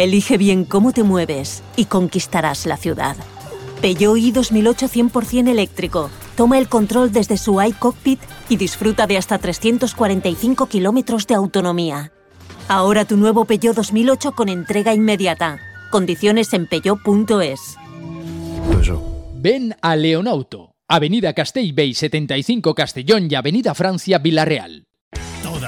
Elige bien cómo te mueves y conquistarás la ciudad. Peugeot i 2008 100% eléctrico. Toma el control desde su iCockpit y disfruta de hasta 345 kilómetros de autonomía. Ahora tu nuevo Peugeot 2008 con entrega inmediata. Condiciones en peugeot.es. Ven a Leonauto, Avenida Castellbey 75 Castellón y Avenida Francia Villarreal.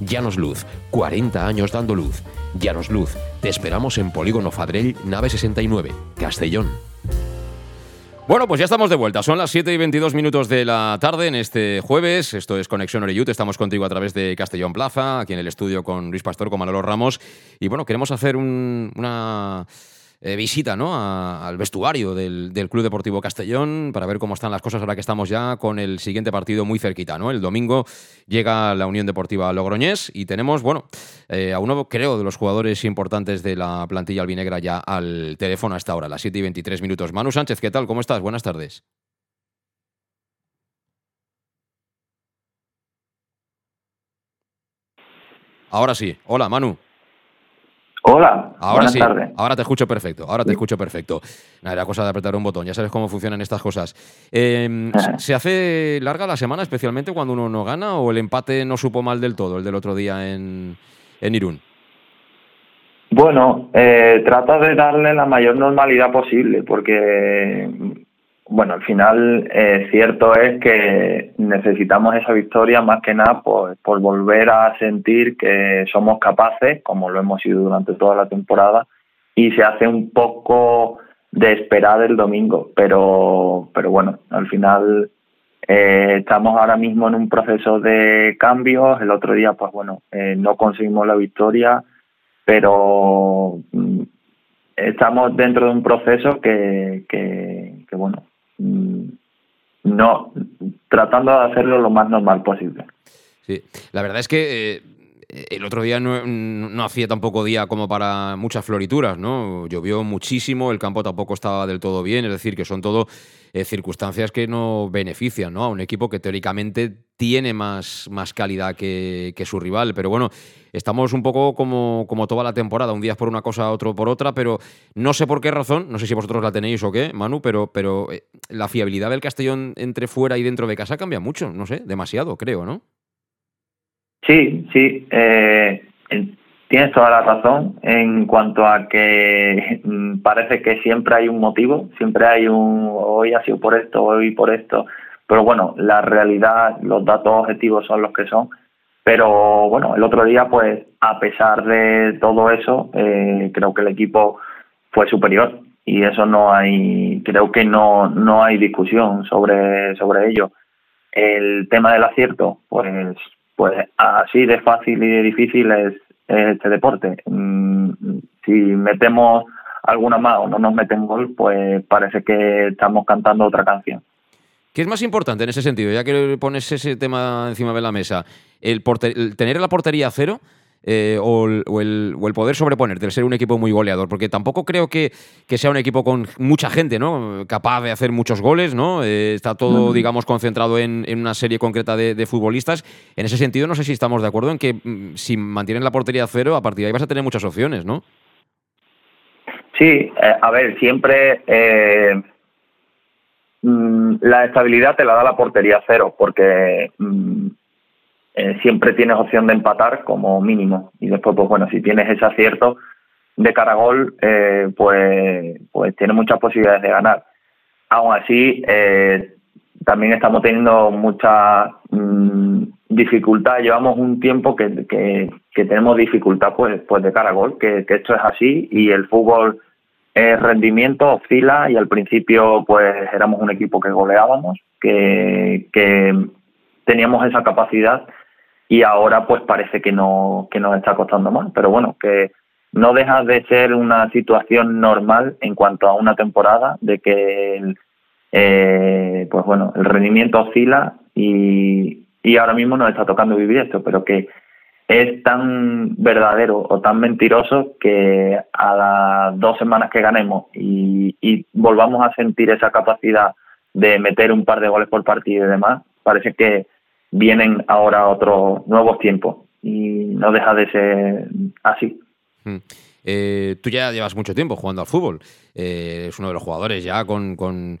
Llanos Luz, 40 años dando luz. Llanos Luz, te esperamos en Polígono Fadrell, nave 69, Castellón. Bueno, pues ya estamos de vuelta. Son las 7 y 22 minutos de la tarde en este jueves. Esto es Conexión Oreyut. Estamos contigo a través de Castellón Plaza, aquí en el estudio con Luis Pastor, con Manolo Ramos. Y bueno, queremos hacer un- una eh, visita ¿no? al vestuario del, Club Deportivo Castellón para ver cómo están las cosas ahora que estamos ya con el siguiente partido muy cerquita. ¿no? El domingo llega la Unión Deportiva Logroñés y tenemos, bueno, eh, a uno, creo, de los jugadores importantes de la plantilla albinegra ya al teléfono a esta hora, las 7 y 23 minutos. Manu Sánchez, ¿qué tal? ¿Cómo estás? Buenas tardes. Ahora sí. Hola, Manu. Hola, Ahora buenas sí, tardes. ahora te escucho perfecto, ahora te escucho perfecto. Nada, era cosa de apretar un botón, ya sabes cómo funcionan estas cosas. Eh, ¿se- ¿Se hace larga la semana, especialmente cuando uno no gana, o el empate no supo mal del todo, el del otro día en, en Irún? Bueno, eh, trata de darle la mayor normalidad posible, porque, bueno, al final eh, cierto es que necesitamos esa victoria más que nada por, volver a sentir que somos capaces, como lo hemos sido durante toda la temporada, y se hace un poco de esperar el domingo, pero, pero bueno, al final eh, estamos ahora mismo en un proceso de cambios. El otro día, pues bueno, eh, no conseguimos la victoria, pero mm, estamos dentro de un proceso que, que, bueno, mm, no, tratando de hacerlo lo más normal posible. Sí, la verdad es que eh, el otro día no, hacía tampoco día como para muchas florituras, ¿no? Llovió muchísimo, el campo tampoco estaba del todo bien, es decir, que son todo eh, circunstancias que no benefician, ¿no? A un equipo que teóricamente tiene más, más calidad que, su rival. Pero bueno, estamos un poco como, como toda la temporada, un día por una cosa, otro por otra, pero no sé por qué razón, no sé si vosotros la tenéis o qué, Manu, pero, pero eh, la fiabilidad del Castellón entre fuera y dentro de casa cambia mucho, no sé, demasiado, creo, ¿no? Sí, sí. Eh, tienes toda la razón en cuanto a que mm, parece que siempre hay un motivo, siempre hay un hoy ha sido por esto, hoy por esto, pero bueno, la realidad, los datos objetivos son los que son. Pero bueno, el otro día, pues a pesar de todo eso, eh, creo que el equipo fue superior y eso no hay, creo que no, no hay discusión sobre, sobre ello. El tema del acierto, pues pues así de fácil y de difícil es, este deporte. Mm, si metemos alguna más o no nos meten gol, pues parece que estamos cantando otra canción. ¿Qué es más importante en ese sentido? Ya que pones ese tema encima de la mesa, el, el tener la portería cero eh, o, el, poder sobreponerte, el ser un equipo muy goleador, porque tampoco creo que, sea un equipo con mucha gente, ¿no? Capaz de hacer muchos goles, ¿no? Eh, está todo, digamos, concentrado en, una serie concreta de, futbolistas. En ese sentido, no sé si estamos de acuerdo en que mm, si mantienen la portería cero, a partir de ahí vas a tener muchas opciones, ¿no? Sí, eh, a ver, siempre mm, la estabilidad te la da la portería cero, porque mm, eh, siempre tienes opción de empatar como mínimo. Y después, pues bueno, si tienes ese acierto de cara a gol, eh, pues, pues tienes muchas posibilidades de ganar. Aún así, eh, también estamos teniendo mucha mm, dificultad. Llevamos un tiempo que, que, tenemos dificultad pues, pues de cara a gol, que, que esto es así y el fútbol es rendimiento, oscila y al principio pues éramos un equipo que goleábamos, que, que teníamos esa capacidad y ahora pues parece que no que nos está costando más. Pero bueno que no deja de ser una situación normal en cuanto a una temporada de que el, eh, pues bueno el rendimiento oscila y, y ahora mismo nos está tocando vivir esto pero que es tan verdadero o tan mentiroso que a las dos semanas que ganemos y, y volvamos a sentir esa capacidad de meter un par de goles por partido y demás parece que vienen ahora otros nuevos tiempos y no deja de ser así. Hmm. Eh, tú ya llevas mucho tiempo jugando al fútbol. Eh, eres uno de los jugadores ya con, con,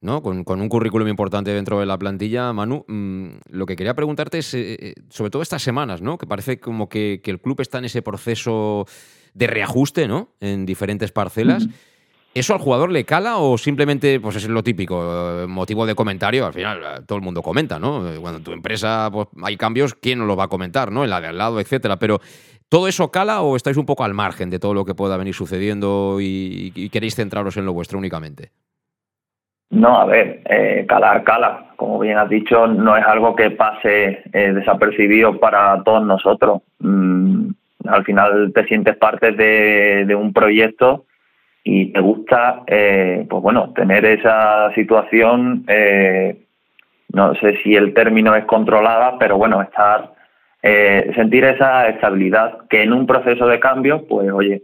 ¿no? con, un currículum importante dentro de la plantilla. Manu, mm, lo que quería preguntarte es, eh, sobre todo estas semanas, ¿no? que parece como que, el club está en ese proceso de reajuste ¿no? en diferentes parcelas. ¿Eso al jugador le cala o simplemente pues es lo típico, eh, motivo de comentario? Al final eh, todo el mundo comenta, ¿no? Eh, cuando en tu empresa pues, hay cambios, ¿quién lo va a comentar, ¿no? En la de al lado, etcétera. Pero ¿todo eso cala o estáis un poco al margen de todo lo que pueda venir sucediendo y, queréis centraros en lo vuestro únicamente? No, a ver, calar, cala. Como bien has dicho, no es algo que pase desapercibido para todos nosotros. Mm, al final te sientes parte de un proyecto y me gusta, eh, pues bueno, tener esa situación, eh, no sé si el término es controlada, pero bueno, estar, eh, sentir esa estabilidad que en un proceso de cambio, pues oye,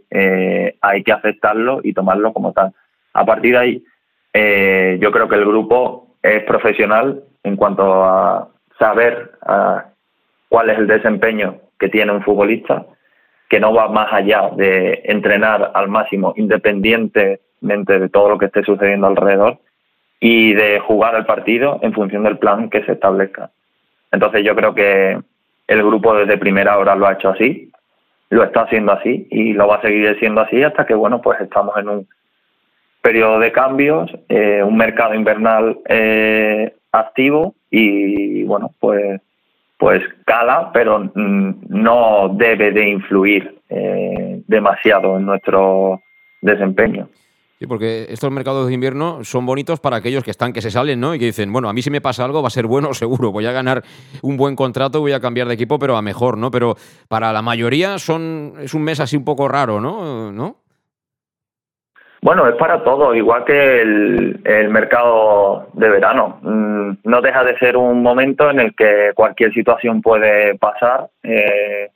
hay que aceptarlo y tomarlo como tal. A partir de ahí, yo creo que el grupo es profesional en cuanto a saber cuál es el desempeño que tiene un futbolista que no va más allá de entrenar al máximo independientemente de todo lo que esté sucediendo alrededor y de jugar el partido en función del plan que se establezca. Entonces yo creo que el grupo desde primera hora lo ha hecho así, lo está haciendo así y lo va a seguir siendo así hasta que bueno pues estamos en un periodo de cambios, eh, un mercado invernal eh, activo y bueno pues pues cala, pero mm, no debe de influir eh, demasiado en nuestro desempeño. Sí, porque estos mercados de invierno son bonitos para aquellos que están, que se salen, ¿no? Y que dicen, bueno, a mí si me pasa algo va a ser bueno seguro, voy a ganar un buen contrato, voy a cambiar de equipo, pero a mejor, ¿no? Pero para la mayoría son, es un mes así un poco raro, ¿no? ¿No? Bueno, es para todo, igual que el, el mercado de verano. Mm, no deja de ser un momento en el que cualquier situación puede pasar. Eh,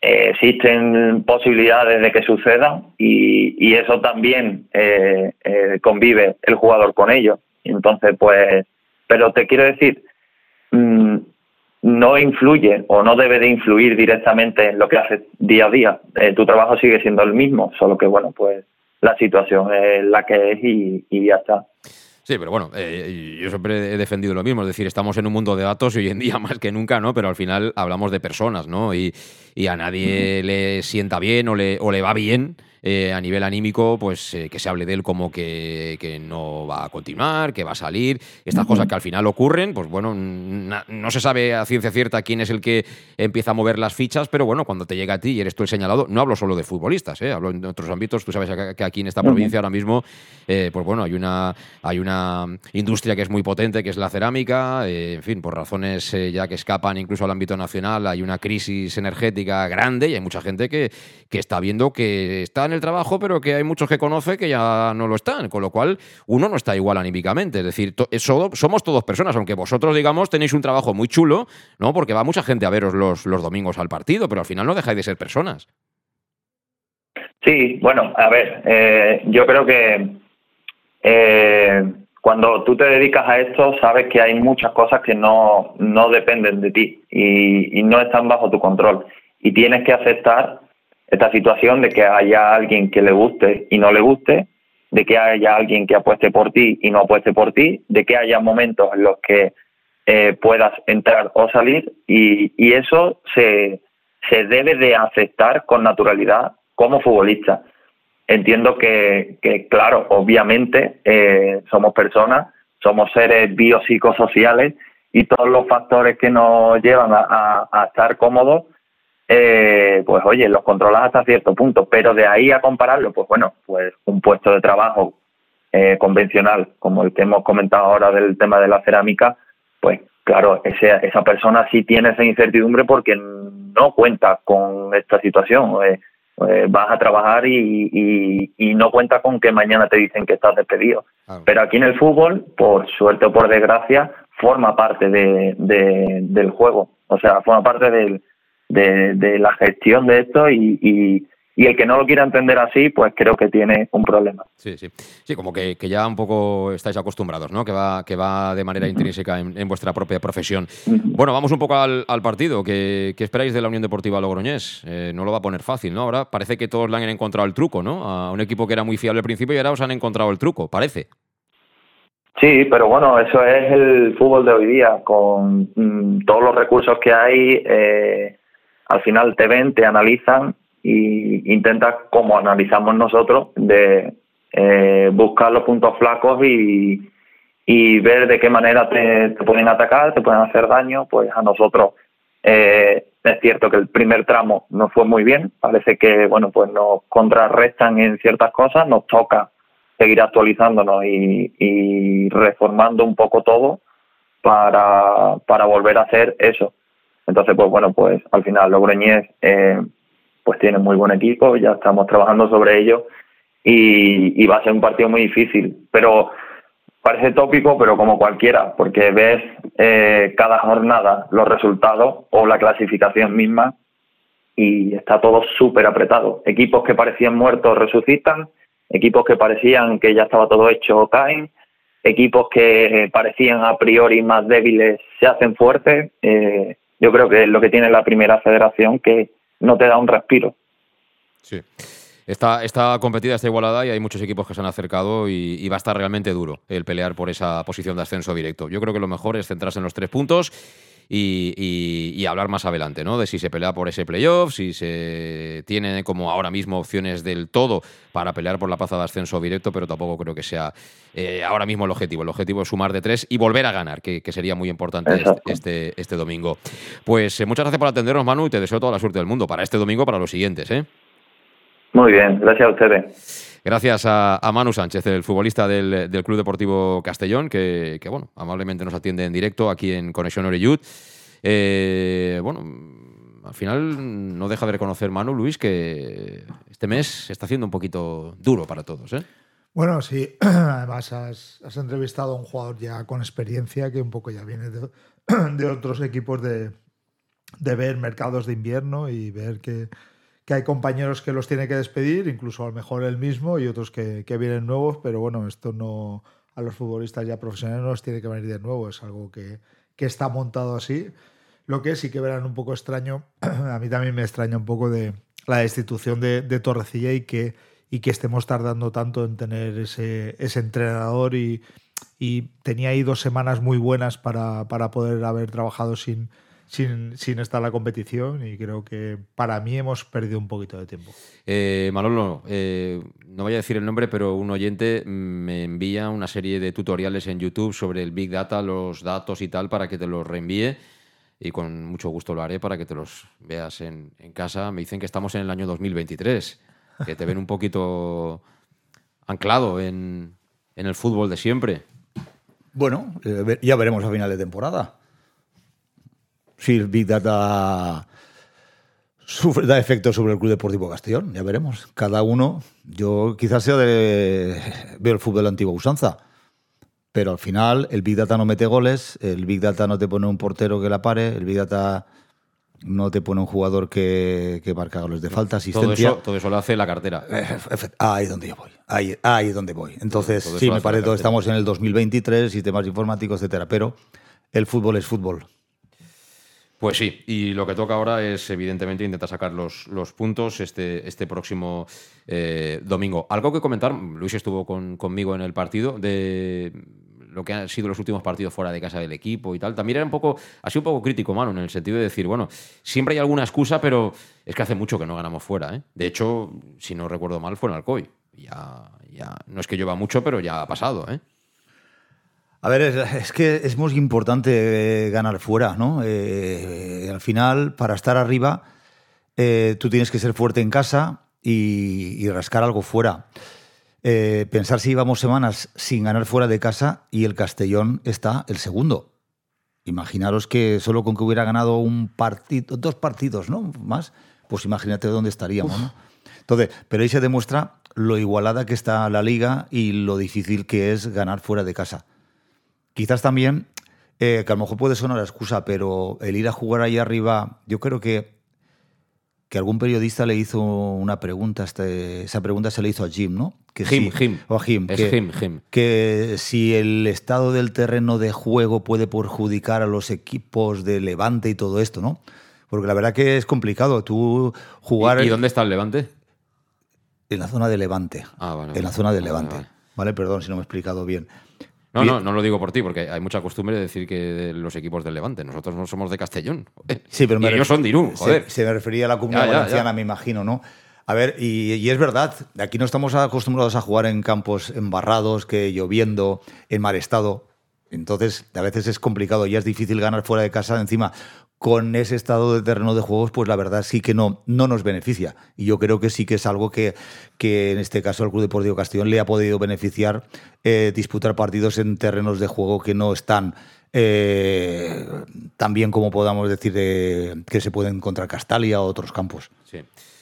eh, existen posibilidades de que suceda y, y eso también eh, eh, convive el jugador con ello. Entonces, pues, pero te quiero decir, mm, no influye o no debe de influir directamente en lo que haces día a día. Eh, tu trabajo sigue siendo el mismo, solo que, bueno, pues la situación es la que es y, y ya está. Sí, pero bueno, eh, yo siempre he defendido lo mismo, es decir, estamos en un mundo de datos y hoy en día más que nunca, ¿no? Pero al final hablamos de personas, ¿no? Y, y a nadie le sienta bien o le, o le va bien eh, a nivel anímico, pues eh, que se hable de él como que, que, no va a continuar, que va a salir, estas cosas que al final ocurren, pues bueno, no se sabe a ciencia cierta quién es el que empieza a mover las fichas, pero bueno, cuando te llega a ti y eres tú el señalado, no hablo solo de futbolistas, ¿eh? hablo en otros ámbitos, tú sabes que aquí en esta provincia ahora mismo, eh, pues bueno, hay una, hay una industria que es muy potente, que es la cerámica, en fin, por razones ya que escapan incluso al ámbito nacional, hay una crisis energética grande y hay mucha gente que, que está viendo que está el trabajo, pero que hay muchos que conoce que ya no lo están, con lo cual uno no está igual anímicamente. Es decir, somos todos personas, aunque vosotros, digamos, tenéis un trabajo muy chulo, ¿no? Porque va mucha gente a veros los, los domingos al partido, pero al final no dejáis de ser personas. Sí, bueno, a ver, eh, yo creo que eh, cuando tú te dedicas a esto, sabes que hay muchas cosas que no, no dependen de ti y no están bajo tu control. Y tienes que aceptar esta situación de que haya alguien que le guste y no le guste, de que haya alguien que apueste por ti y no apueste por ti, de que haya momentos en los que eh, puedas entrar o salir y, eso se, se debe de aceptar con naturalidad como futbolista. Entiendo que, claro, obviamente eh, somos personas, somos seres biopsicosociales y todos los factores que nos llevan a estar cómodos eh, pues oye, los controlas hasta cierto punto, pero de ahí a compararlo, pues bueno, pues un puesto de trabajo eh, convencional, como el que hemos comentado ahora del tema de la cerámica, pues claro, ese, esa persona sí tiene esa incertidumbre porque no cuenta con esta situación. Eh, eh vas a trabajar y, y, y, no cuenta con que mañana te dicen que estás despedido. Pero aquí en el fútbol, por suerte o por desgracia, forma parte de, de, del juego. O sea, forma parte del, de, la gestión de esto y, y, el que no lo quiera entender así, pues creo que tiene un problema. Sí, sí. Sí, como que, que ya un poco estáis acostumbrados, ¿no? Que va, que va de manera intrínseca en, vuestra propia profesión. Bueno, vamos un poco al, al partido. ¿Qué, ¿Qué, esperáis de la Unión Deportiva Logroñés? Eh, no lo va a poner fácil, ¿no? Ahora parece que todos le han encontrado el truco, ¿no? A un equipo que era muy fiable al principio y ahora os han encontrado el truco, parece. Sí, pero bueno, eso es el fútbol de hoy día, con mm, todos los recursos que hay. Eh, al final te ven, te analizan y intentas, como analizamos nosotros, de eh, buscar los puntos flacos y, y ver de qué manera te, pueden atacar, te pueden hacer daño, pues a nosotros eh, es cierto que el primer tramo no fue muy bien, parece que bueno pues nos contrarrestan en ciertas cosas, nos toca seguir actualizándonos y, y reformando un poco todo para, para volver a hacer eso. Entonces, pues bueno, pues al final Logroñés eh, pues tiene muy buen equipo, ya estamos trabajando sobre ello y, va a ser un partido muy difícil, pero parece tópico, pero como cualquiera, porque ves eh, cada jornada los resultados o la clasificación misma y está todo súper apretado. Equipos que parecían muertos resucitan, equipos que parecían que ya estaba todo hecho caen, equipos que parecían a priori más débiles se hacen fuertes. Eh, yo creo que es lo que tiene la primera federación que no te da un respiro. Sí. Está, está competida, está igualada y hay muchos equipos que se han acercado y, y, va a estar realmente duro el pelear por esa posición de ascenso directo. Yo creo que lo mejor es centrarse en los tres puntos y, hablar más adelante, ¿no? De si se pelea por ese playoff, si se tiene como ahora mismo opciones del todo para pelear por la plaza de ascenso directo, pero tampoco creo que sea eh, ahora mismo el objetivo. El objetivo es sumar de tres y volver a ganar, que, sería muy importante este, este, este, domingo. Pues eh, muchas gracias por atendernos, Manu, y te deseo toda la suerte del mundo para este domingo, para los siguientes, ¿eh? Muy bien, gracias a ustedes. Gracias a, Manu Sánchez, el futbolista del, Club Deportivo Castellón, que, bueno, amablemente nos atiende en directo aquí en Conexión Oreyud. Eh, bueno, al final no deja de reconocer Manu, Luis, que este mes está haciendo un poquito duro para todos. ¿eh? Bueno, sí, además has, entrevistado a un jugador ya con experiencia que un poco ya viene de, otros equipos de, ver mercados de invierno y ver que, hay compañeros que los tiene que despedir, incluso a lo mejor él mismo y otros que, vienen nuevos, pero bueno, esto no a los futbolistas ya profesionales no los tiene que venir de nuevo, es algo que, que está montado así. Lo que sí que verán un poco extraño, a mí también me extraña un poco de la destitución de, de Torrecilla y que y que estemos tardando tanto en tener ese, ese entrenador y, tenía ahí dos semanas muy buenas para, poder haber trabajado sin, sin, sin, estar en la competición y creo que para mí hemos perdido un poquito de tiempo. Eh, Manolo, eh, no voy a decir el nombre, pero un oyente me envía una serie de tutoriales en YouTube sobre el Big Data, los datos y tal, para que te los reenvíe y con mucho gusto lo haré para que te los veas en, en casa. Me dicen que estamos en el año 2023 que te ven un poquito anclado en, el fútbol de siempre. Bueno, eh, ya veremos a final de temporada. Si el Big Data sufre, da efecto sobre el Club Deportivo Castellón, ya veremos. Cada uno, yo quizás sea de. veo el fútbol de la antigua usanza. Pero al final, el Big Data no mete goles, el Big Data no te pone un portero que la pare, el Big Data no te pone un jugador que, que marca goles de falta, asistencia. Todo eso, todo eso lo hace la cartera. Eh, ahí es donde yo voy. Ahí, ahí es donde voy. Entonces, sí, me parece que estamos en el 2023, sistemas informáticos, etcétera. Pero el fútbol es fútbol. Pues sí, y lo que toca ahora es evidentemente intentar sacar los, puntos este, este próximo eh, domingo. Algo que comentar, Luis estuvo con, conmigo en el partido, de lo que han sido los últimos partidos fuera de casa del equipo y tal, también era un poco, ha sido un poco crítico, mano, en el sentido de decir, bueno, siempre hay alguna excusa, pero es que hace mucho que no ganamos fuera. ¿eh? De hecho, si no recuerdo mal, fue en Alcoy. Ya, ya, no es que lleva mucho, pero ya ha pasado. ¿eh? A ver, es, que es muy importante eh, ganar fuera, ¿no? Eh, al final, para estar arriba, eh, tú tienes que ser fuerte en casa y rascar algo fuera. Eh, pensar si íbamos semanas sin ganar fuera de casa y el Castellón está el segundo. Imaginaros que solo con que hubiera ganado un partido, dos partidos, ¿no? Más, pues imagínate dónde estaríamos, ¿no? Entonces, pero ahí se demuestra lo igualada que está la liga y lo difícil que es ganar fuera de casa. Quizás también, eh, que a lo mejor puede sonar la excusa, pero el ir a jugar ahí arriba, yo creo que que algún periodista le hizo una pregunta, este, esa pregunta se le hizo a Jim, ¿no? Que Jim, Jim. O a Jim. Es que, Jim, Jim. Que si el estado del terreno de juego puede perjudicar a los equipos de Levante y todo esto, ¿no? Porque la verdad que es complicado. Tú jugar. ¿Y, dónde está el Levante? En la zona de Levante. Ah, vale. En la zona de Levante. Vale, perdón si no me he explicado bien. No, no, no lo digo por ti, porque hay mucha costumbre de decir que los equipos del Levante. Nosotros no somos de Castellón. Sí, pero y ellos son de Irún, joder. Se, me refería a la comunidad valenciana, me imagino, ¿no? A ver, y, es verdad, aquí no estamos acostumbrados a jugar en campos embarrados, que lloviendo, en mal estado. Entonces, a veces es complicado, y es difícil ganar fuera de casa. Encima, con ese estado de terreno de juegos, pues la verdad sí que no, no nos beneficia. Y yo creo que sí que es algo que, que en este caso al Club Deportivo Castellón le ha podido beneficiar eh, disputar partidos en terrenos de juego que no están eh, tan bien como podamos decir que se pueden contra Castalia o otros campos. Sí.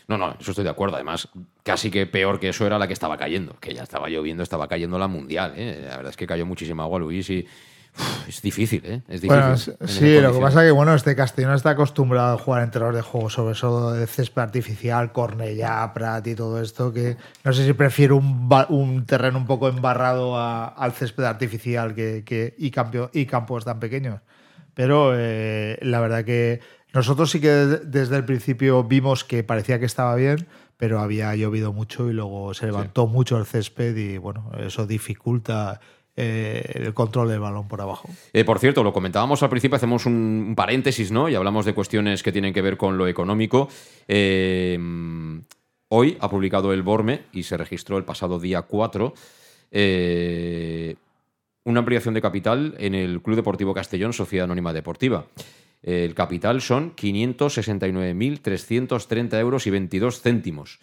No, no, eso estoy de acuerdo. Además, casi que peor que eso era la que estaba cayendo, que ya estaba lloviendo, estaba cayendo la mundial. ¿eh? La verdad es que cayó muchísima agua, Luis, y es difícil, ¿eh? Es difícil. sí, lo que pasa es que, bueno, este Castellón está acostumbrado a jugar en terrenos de juego, sobre todo de césped artificial, Cornellá, Prat y todo esto, que no sé si prefiero un, terreno un poco embarrado al césped artificial que, y, y campos tan pequeños. Pero eh, la verdad que nosotros sí que desde el principio vimos que parecía que estaba bien, pero había llovido mucho y luego se levantó mucho el césped y, bueno, eso dificulta eh, el control del balón por abajo. Eh, por cierto, lo comentábamos al principio, hacemos un, paréntesis, ¿no? Y hablamos de cuestiones que tienen que ver con lo económico. Eh, hoy ha publicado el Borme y se registró el pasado día 4 una ampliación de capital en el Club Deportivo Castellón, Sociedad Anónima Deportiva. El capital son 569.330 euros y 22 céntimos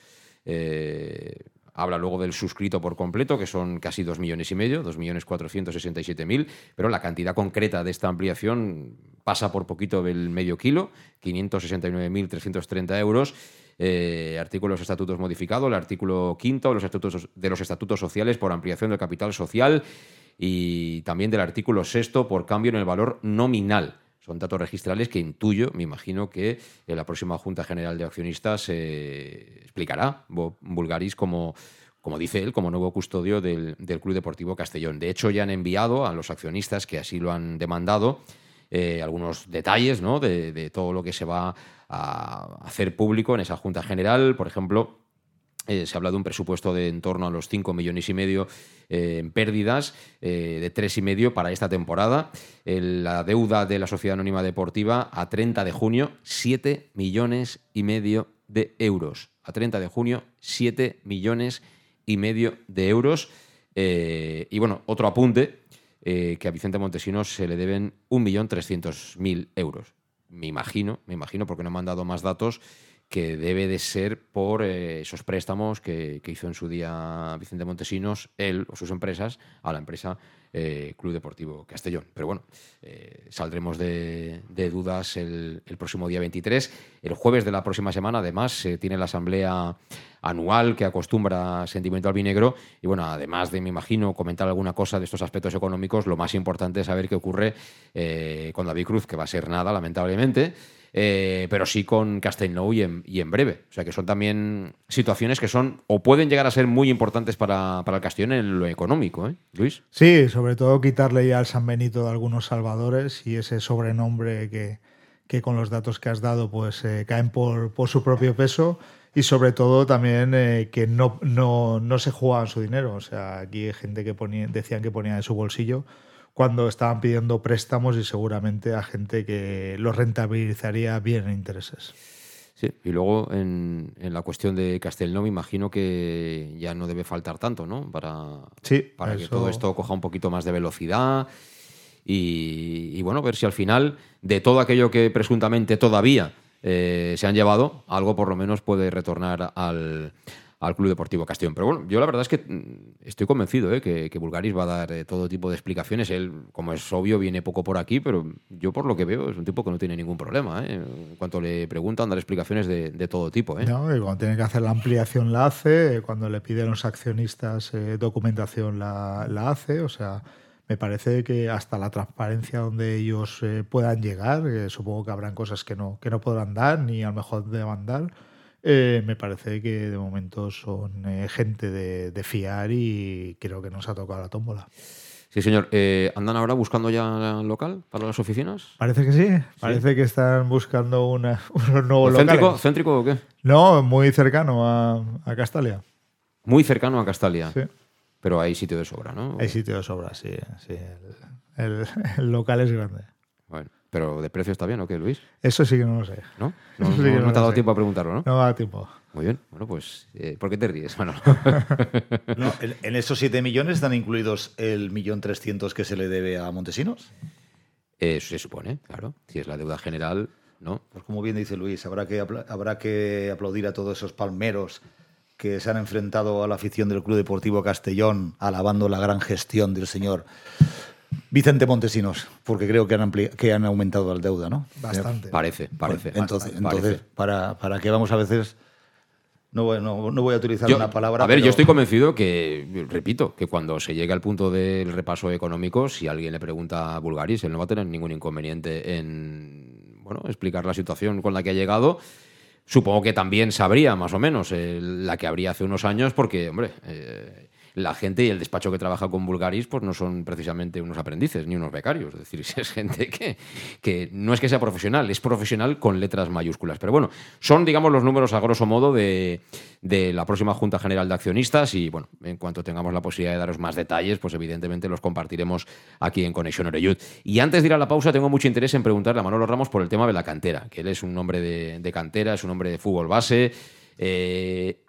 Habla luego del suscrito por completo, que son casi 2 millones y medio, 2.467.000, pero la cantidad concreta de esta ampliación pasa por poquito del medio kilo, 569.330 euros. Eh, artículo de los estatutos modificado, el artículo quinto los, estatutos, de los estatutos sociales por ampliación del capital social y también del artículo sexto por cambio en el valor nominal. Son datos registrales que intuyo, me imagino que en la próxima Junta General de Accionistas se explicará Bulgaris como, como dice él, como nuevo custodio del, Club Deportivo Castellón. De hecho, ya han enviado a los accionistas que así lo han demandado eh, algunos detalles ¿no? de, todo lo que se va a hacer público en esa Junta General. Por ejemplo, eh, se habla de un presupuesto de en torno a los 5 millones y medio eh, en pérdidas, eh, de 3 y medio para esta temporada. la deuda de la Sociedad Anónima Deportiva a 30 de junio, 7 millones y medio de euros. A 30 de junio, 7 millones y medio de euros. y bueno, otro apunte, que a Vicente Montesinos se le deben 1.300.000 euros. Me imagino, me imagino, porque no me han dado más datos, que debe de ser por eh, esos préstamos que, hizo en su día Vicente Montesinos, él o sus empresas, a la empresa eh, Club Deportivo Castellón. Pero bueno, eh, saldremos de, dudas el, próximo día 23. El jueves de la próxima semana, además, se tiene la asamblea anual que acostumbra Sentimiento Albinegro. Y bueno, además de, me imagino, comentar alguna cosa de estos aspectos económicos, lo más importante es saber qué ocurre con David Cruz, que va a ser nada, lamentablemente. Eh, pero sí con Castelnou y en, y en, breve. O sea que son también situaciones que son o pueden llegar a ser muy importantes para, el Castellón en lo económico, ¿eh? Luis. Sí, sobre todo quitarle ya al San Benito de algunos salvadores y ese sobrenombre que, que con los datos que has dado pues eh, caen por, por, su propio peso y sobre todo también eh, que no, no, no se jugaban su dinero. O sea, aquí hay gente que ponía, decían que ponía de su bolsillo cuando estaban pidiendo préstamos y seguramente a gente que los rentabilizaría bien en intereses. Sí, y luego en, la cuestión de Castelnau me imagino que ya no debe faltar tanto, ¿no? Para, para que todo esto coja un poquito más de velocidad y, bueno, ver si al final de todo aquello que presuntamente todavía eh, se han llevado, algo por lo menos puede retornar al, al Club Deportivo Castellón. Pero bueno, yo la verdad es que mm, estoy convencido ¿eh? que, que, Bulgaris va a dar eh, todo tipo de explicaciones. Él, como es obvio, viene poco por aquí, pero yo por lo que veo es un tipo que no tiene ningún problema. ¿eh? En cuanto le preguntan, dar explicaciones de, todo tipo. No, y cuando tiene que hacer la ampliación la hace, cuando le piden los accionistas documentación la, hace, o sea... Me parece que hasta la transparencia donde ellos puedan llegar, supongo que habrán cosas que no, que no podrán dar ni a lo mejor demandar, eh, me parece que de momento son eh, gente de, fiar y creo que nos ha tocado la tómbola. Sí, señor. Eh, ¿Andan ahora buscando ya local para las oficinas? Parece que sí. Parece que están buscando una, unos nuevos locales. ¿Céntrico o qué? No, muy cercano a, a Castalia. Muy cercano a Castalia. Sí. Pero hay sitio de sobra, ¿no? Hay sitio de sobra, sí. sí. el local es grande. ¿Pero de precio está bien o qué, Luis? Eso sí que no lo sé. ¿No? No, te ha dado tiempo a preguntarlo, ¿no? No da tiempo. Muy bien. Bueno, pues, eh, ¿por qué te ríes? Bueno. no, en, esos 7 millones están incluidos el millón trescientos que se le debe a Montesinos. Eso se supone, claro. Si es la deuda general, ¿no? Pues como bien dice Luis, habrá que, habrá que aplaudir a todos esos palmeros que se han enfrentado a la afición del Club Deportivo Castellón, alabando la gran gestión del señor Vicente Montesinos, porque creo que han, que han aumentado la deuda, ¿no? Bastante. Parece, parece. entonces, entonces Para, para que vamos a veces... No voy, no, voy a utilizar una palabra. A ver, yo estoy convencido que, repito, que cuando se llegue al punto del repaso económico, si alguien le pregunta a Bulgaris, él no va a tener ningún inconveniente en bueno, explicar la situación con la que ha llegado. Supongo que también sabría más o menos eh, la que habría hace unos años, porque, hombre, eh, la gente y el despacho que trabaja con Bulgaris pues no son precisamente unos aprendices ni unos becarios. Es decir, es gente que, que no es que sea profesional, es profesional con letras mayúsculas. Pero bueno, son, digamos, los números a grosso modo de, la próxima Junta General de Accionistas y, bueno, en cuanto tengamos la posibilidad de daros más detalles, pues evidentemente los compartiremos aquí en Conexión Oreyud. Y antes de ir a la pausa, tengo mucho interés en preguntarle a Manolo Ramos por el tema de la cantera, que él es un hombre de, cantera, es un hombre de fútbol base. Eh,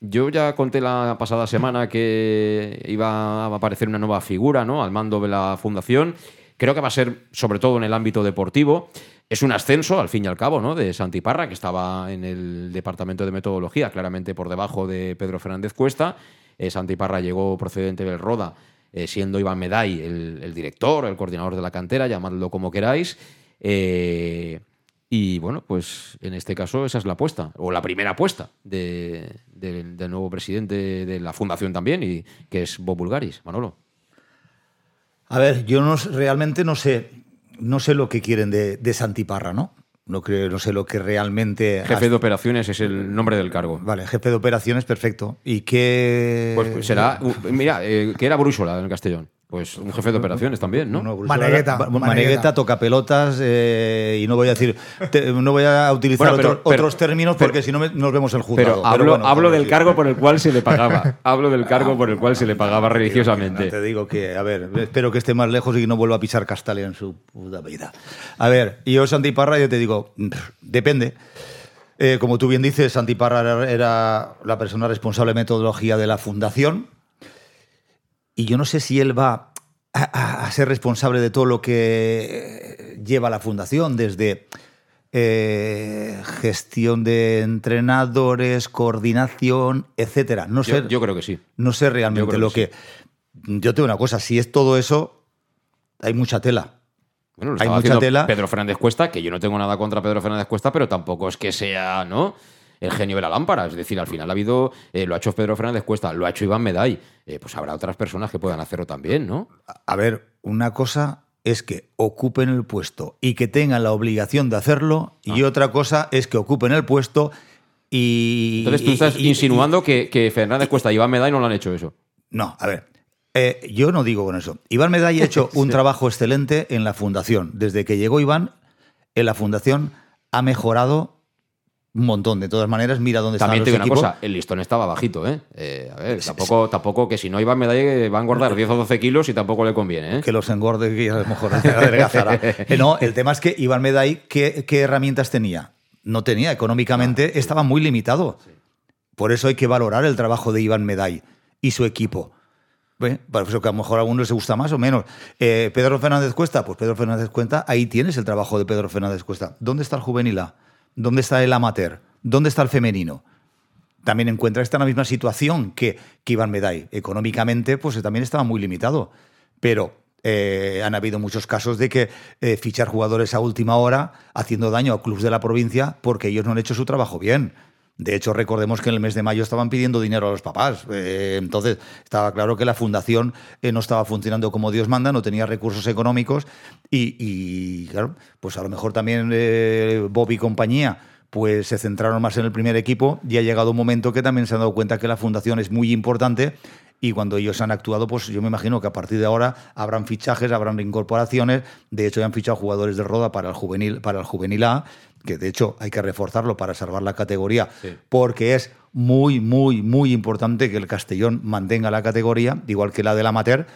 yo ya conté la pasada semana que iba a aparecer una nueva figura ¿no? al mando de la fundación. Creo que va a ser sobre todo en el ámbito deportivo. es un ascenso, al fin y al cabo, ¿no? De Santiparra, que estaba en el departamento de metodología, claramente por debajo de Pedro Fernández Cuesta. Eh, Santiparra llegó procedente del Roda, eh, siendo Iván Meday el, director, el coordinador de la cantera, llamadlo como queráis. Eh, y bueno, pues en este caso esa es la apuesta, o la primera apuesta del nuevo presidente de la fundación también, y que es Bob Bulgaris. Manolo. A ver, yo no, realmente no sé, no sé lo que quieren de, de Santiparra, ¿no? No, creo, no sé lo que realmente... Jefe de operaciones es el nombre del cargo. Vale, jefe de operaciones, perfecto. ¿Y qué...? Pues será... Mira, eh, que era Brúsola en Castellón. Pues un jefe de operaciones también, ¿no? Manegueta, toca pelotas eh, y no voy a decir, no voy a utilizar otros términos porque si no nos vemos el juzgado. Pero hablo, del cargo por el cual se le pagaba. hablo del cargo por el cual se le pagaba religiosamente. te digo que, a ver, espero que esté más lejos y que no vuelva a pisar Castalia en su puta vida. A ver, y yo Santiparra, yo te digo, depende. Eh, como tú bien dices, Santiparra era la persona responsable de metodología de la fundación y yo no sé si él va a, ser responsable de todo lo que lleva la fundación, desde eh, gestión de entrenadores, coordinación, etcétera. No sé, yo, creo que sí. No sé realmente lo que. Yo tengo una cosa, si es todo eso, hay mucha tela. Bueno, hay mucha tela. Pedro Fernández Cuesta, que yo no tengo nada contra Pedro Fernández Cuesta, pero tampoco es que sea, ¿no? El genio de la lámpara. Es decir, al final ha habido, eh, lo ha hecho Pedro Fernández Cuesta, lo ha hecho Iván Meday. Eh, pues habrá otras personas que puedan hacerlo también, ¿no? A ver, una cosa es que ocupen el puesto y que tengan la obligación de hacerlo, y ah. otra cosa es que ocupen el puesto y. Entonces tú estás insinuando que, Fernández Cuesta y Iván Meday no lo han hecho eso. No, a ver. Eh, yo no digo con eso. Iván Meday ha hecho un trabajo excelente en la fundación. Desde que llegó Iván, en la fundación ha mejorado un montón. De todas maneras, mira dónde También te una cosa, el listón estaba bajito, ¿eh? eh a ver, tampoco, tampoco que si no iba a medalla va a engordar 10 o 12 kilos y tampoco le conviene, ¿eh? Que los engorde que a lo mejor adelgazará. Eh, no, el tema es que Iván Meday, ¿qué, ¿qué, herramientas tenía? No tenía, económicamente estaba muy limitado. Por eso hay que valorar el trabajo de Iván Meday y su equipo. Bueno, por eso que a lo mejor a algunos les gusta más o menos. Eh, Pedro Fernández Cuesta, pues Pedro Fernández Cuesta, ahí tienes el trabajo de Pedro Fernández Cuesta. ¿Dónde está el juvenil A? ¿Dónde está el amateur? ¿Dónde está el femenino? También encuentra esta en la misma situación que, que Iván Meday. Económicamente, pues también estaba muy limitado. Pero eh, han habido muchos casos de que eh, fichar jugadores a última hora haciendo daño a clubes de la provincia porque ellos no han hecho su trabajo bien. De hecho, recordemos que en el mes de mayo estaban pidiendo dinero a los papás. Eh, entonces, estaba claro que la fundación no estaba funcionando como Dios manda, no tenía recursos económicos y, claro, pues a lo mejor también Bob y compañía pues se centraron más en el primer equipo y ha llegado un momento que también se han dado cuenta que la fundación es muy importante y cuando ellos han actuado, pues yo me imagino que a partir de ahora habrán fichajes, habrán reincorporaciones. De hecho, ya han fichado jugadores de roda para el juvenil, para el juvenil A, que de hecho hay que reforzarlo para salvar la categoría, porque es muy, muy, muy importante que el Castellón mantenga la categoría, igual que la del amateur,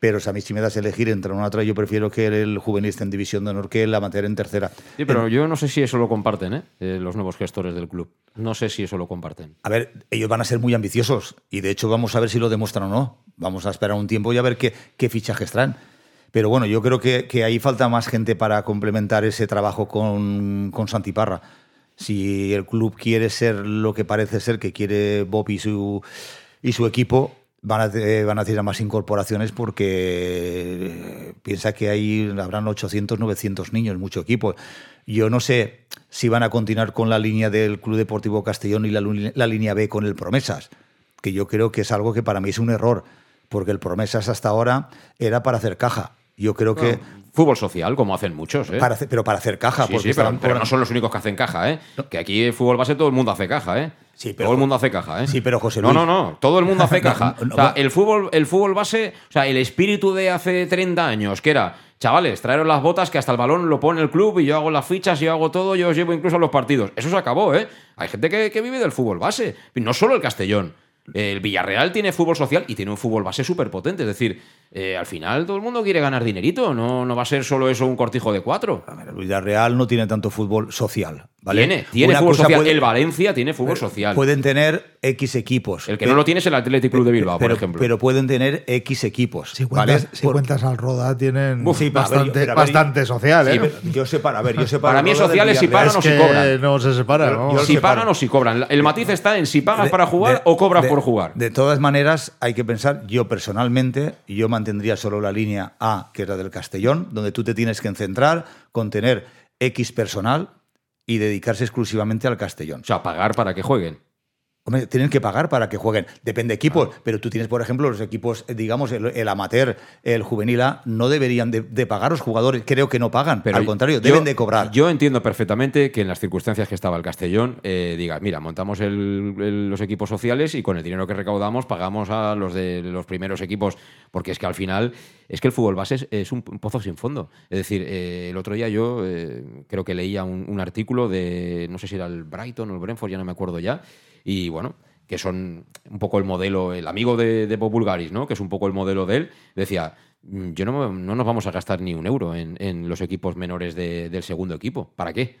pero si a mí si me das a elegir entre una otra, yo prefiero que el juvenil esté en división de honor que el amateur en tercera. Sí, pero yo no sé si eso lo comparten ¿eh? ¿eh? los nuevos gestores del club. No sé si eso lo comparten. A ver, ellos van a ser muy ambiciosos y de hecho vamos a ver si lo demuestran o no. Vamos a esperar un tiempo y a ver qué, qué fichajes traen. Pero bueno, yo creo que, que, ahí falta más gente para complementar ese trabajo con, con Santiparra. Si el club quiere ser lo que parece ser que quiere Bob y su, y su equipo, van a, van a hacer más incorporaciones porque eh, piensa que ahí habrán 800, 900 niños, mucho equipo. Yo no sé si van a continuar con la línea del Club Deportivo Castellón y la, la línea B con el Promesas, que yo creo que es algo que para mí es un error, porque el Promesas hasta ahora era para hacer caja. Yo creo que Fútbol social, como hacen muchos. ¿eh? pero para hacer caja. porque pero, no son los únicos que hacen caja. ¿eh? Que aquí en fútbol base todo el mundo hace caja. ¿eh? Sí, pero, todo el mundo hace caja. ¿eh? Sí, pero José Luis. No, no, no. Todo el mundo hace caja. o sea, el fútbol, el fútbol base, o sea, el espíritu de hace 30 años, que era, chavales, traeros las botas que hasta el balón lo pone el club y yo hago las fichas, yo hago todo, yo os llevo incluso a los partidos. Eso se acabó, ¿eh? Hay gente que, que vive del fútbol base. No solo el Castellón. El Villarreal tiene fútbol social y tiene un fútbol base súper potente. Es decir, eh, al final todo el mundo quiere ganar dinerito. No, no va a ser solo eso un cortijo de cuatro. el Villarreal no tiene tanto fútbol social. Tiene, tiene Una fútbol cosa social. puede- el Valencia tiene fútbol social. Pueden tener X equipos. el que no lo tiene es el Athletic Club de Bilbao, pero, por ejemplo. pero pueden tener X equipos. Si ¿vale? cuentas, si Por- cuentas al Roda, tienen Uf, sí, bastante, pero a ver, bastante social, ¿eh? Sí, yo separo, a ver, yo separo Para mí es Roda del sociales si pagan o si cobran. no se separa, ¿no? Yo- si separo. pagan o si cobran. El matiz está en si pagas De- para jugar de- o cobras de- por jugar. De todas maneras, hay que pensar, yo personalmente, yo mantendría solo la línea A, que es la del Castellón, donde tú te tienes que centrar con tener X personal y dedicarse exclusivamente al Castellón. O sea, pagar para que jueguen. Hombre, tienen que pagar para que jueguen. Depende de equipos, pero tú tienes, por ejemplo, los equipos, eh, digamos, el, el amateur, el juvenil A, no deberían de, de pagar los jugadores. Creo que no pagan. Pero Al contrario, yo- deben de cobrar. Yo entiendo perfectamente que en las circunstancias que estaba el Castellón, eh, digas, mira, montamos el- el- los equipos sociales y con el dinero que recaudamos pagamos a los de los primeros equipos, porque es que al final es que el fútbol base es, es un pozo sin fondo. Es decir, eh, el otro día yo eh, creo que leía un, un artículo de, no sé si era el Brighton o el Brentford, ya no me acuerdo ya, y bueno, que son un poco el modelo, el amigo de, de Bob ¿no? que es un poco el modelo de él, decía, "Mm, yo no, no nos vamos a gastar ni un euro en, en los equipos menores de- del segundo equipo. ¿Para qué?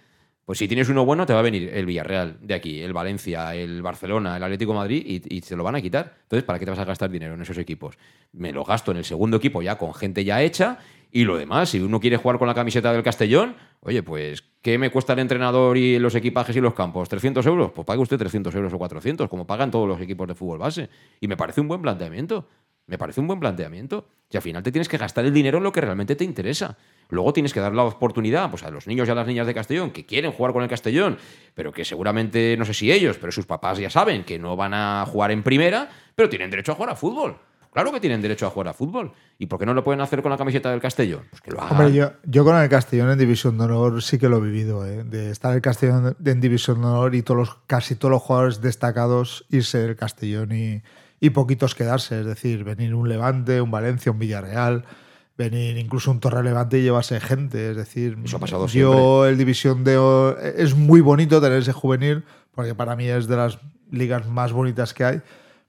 Pues si tienes uno bueno, te va a venir el Villarreal de aquí, el Valencia, el Barcelona, el Atlético Madrid y, y te lo van a quitar. Entonces, ¿para qué te vas a gastar dinero en esos equipos? Me lo gasto en el segundo equipo ya con gente ya hecha y lo demás, si uno quiere jugar con la camiseta del Castellón, oye, pues, ¿qué me cuesta el entrenador y los equipajes y los campos? ¿300 euros? Pues pague usted 300 euros o 400, como pagan todos los equipos de fútbol base. Y me parece un buen planteamiento. Me parece un buen planteamiento. Y al final te tienes que gastar el dinero en lo que realmente te interesa. Luego tienes que dar la oportunidad pues, a los niños y a las niñas de Castellón que quieren jugar con el Castellón, pero que seguramente, no sé si ellos, pero sus papás ya saben que no van a jugar en primera, pero tienen derecho a jugar a fútbol. Claro que tienen derecho a jugar a fútbol. ¿Y por qué no lo pueden hacer con la camiseta del Castellón? Pues que lo hagan. Hombre, yo, con el Castellón en División de Honor sí que lo he vivido, ¿eh? de estar el Castellón en División de Honor y todos los, casi todos los jugadores destacados irse del Castellón y, y poquitos quedarse, es decir, venir un Levante, un Valencia, un Villarreal, venir incluso un Torre Levante y llevarse gente, es decir, Eso ha pasado yo el División de Honor es muy bonito tener ese juvenil porque para mí es de las ligas más bonitas que hay.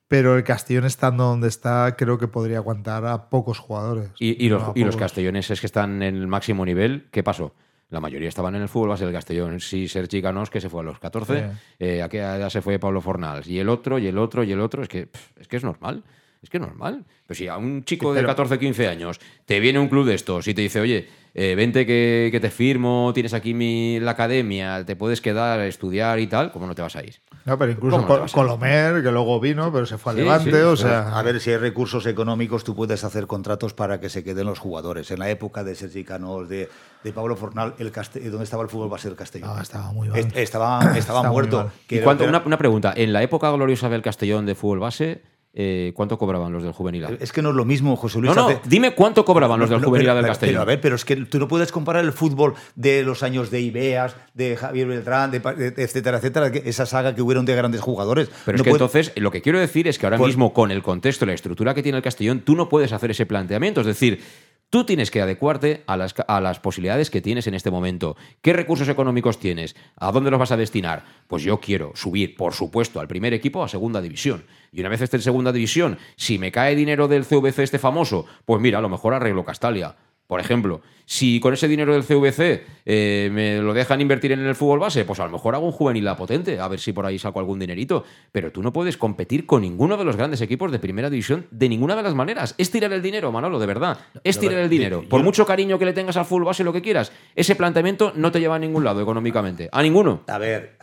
Pero el Castellón estando donde está, creo que podría aguantar a pocos jugadores. Y, y los, No, y los pocos. castelloneses que están en el máximo nivel, ¿qué pasó? La mayoría estaban en el fútbol base del Castellón. Sí, Sergi Canós, que se fue a los 14, Sí. eh, a qué edad se fue Pablo Fornals, y el otro, y el otro, y el otro. Es que, pff, es que es normal. Es que es normal. Pero si a un chico de pero- 14, 15 años te viene un club de estos y te dice, oye, eh, vente que, que te firmo, tienes aquí mi, la academia, te puedes quedar a estudiar y tal, ¿cómo no te vas a ir? No, pero incluso ¿Cómo no te Col- vas a? Colomer, que luego vino, pero se fue al Sí, Levante, sí, o sea... A ver, si hay recursos económicos, tú puedes hacer contratos para que se queden los jugadores. En la época de Sergi Canós, de, de Pablo Fornal, el Caste- ¿dónde estaba el fútbol base del Castellón? No, estaba muy mal. Est- Estaba, estaba muerto. mal. Que ¿Y cuánto- una, una pregunta, en la época gloriosa del Castellón de fútbol base, eh, ¿cuánto cobraban los del juvenil? A? Es que no es lo mismo, José Luis. No, no, hace- dime cuánto cobraban los del No, juvenil pero- del pero- Castellón. Pero a ver, pero es que tú no puedes comparar el fútbol de los años de Ibeas, de Javier Beltrán, de, etcétera, etcétera, esa saga que hubieron de grandes jugadores. Pero No es que puede- entonces, lo que quiero decir es que ahora Por- mismo, con el contexto la estructura que tiene el Castellón, tú no puedes hacer ese planteamiento. Es decir, tú tienes que adecuarte a las, a las posibilidades que tienes en este momento. ¿Qué recursos económicos tienes? ¿A dónde los vas a destinar? Pues yo quiero subir, por supuesto, al primer equipo a segunda división. Y una vez esté en segunda división, si me cae dinero del CVC este famoso, pues mira, a lo mejor arreglo Castalia. Por ejemplo, si con ese dinero del CVC eh, me lo dejan invertir en el fútbol base, pues a lo mejor hago un juvenil a potente, a ver si por ahí saco algún dinerito. Pero tú no puedes competir con ninguno de los grandes equipos de primera división de ninguna de las maneras. Es tirar el dinero, Manolo, de verdad. Es tirar el dinero. yo- Por mucho cariño que le tengas al fútbol base, lo que quieras, ese planteamiento no te lleva a ningún lado económicamente. A ninguno. A ver,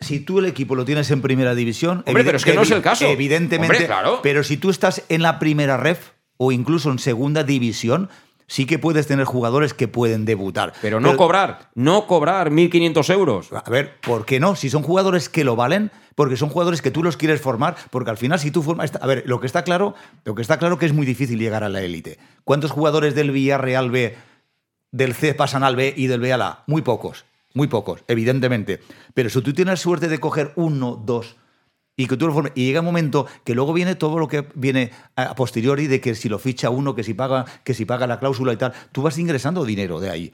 si tú el equipo lo tienes en primera división. Hombre, pero es que no es el caso. Evidentemente. Hombre, claro. Pero si tú estás en la primera ref o incluso en segunda división, sí que puedes tener jugadores que pueden debutar. Pero no cobrar, no cobrar 1.500 euros. A ver, ¿por qué no? Si son jugadores que lo valen, porque son jugadores que tú los quieres formar, porque al final si tú formas... A ver, lo que está claro, lo que está claro que es muy difícil llegar a la élite. ¿Cuántos jugadores del Villarreal B, del C pasan al B y del B a la A? Muy pocos, muy pocos, evidentemente. Pero si tú tienes suerte de coger uno, dos y que tú lo formes, y llega un momento que luego viene todo lo que viene a posteriori de que si lo ficha uno, que si paga, que si paga la cláusula y tal, tú vas ingresando dinero de ahí.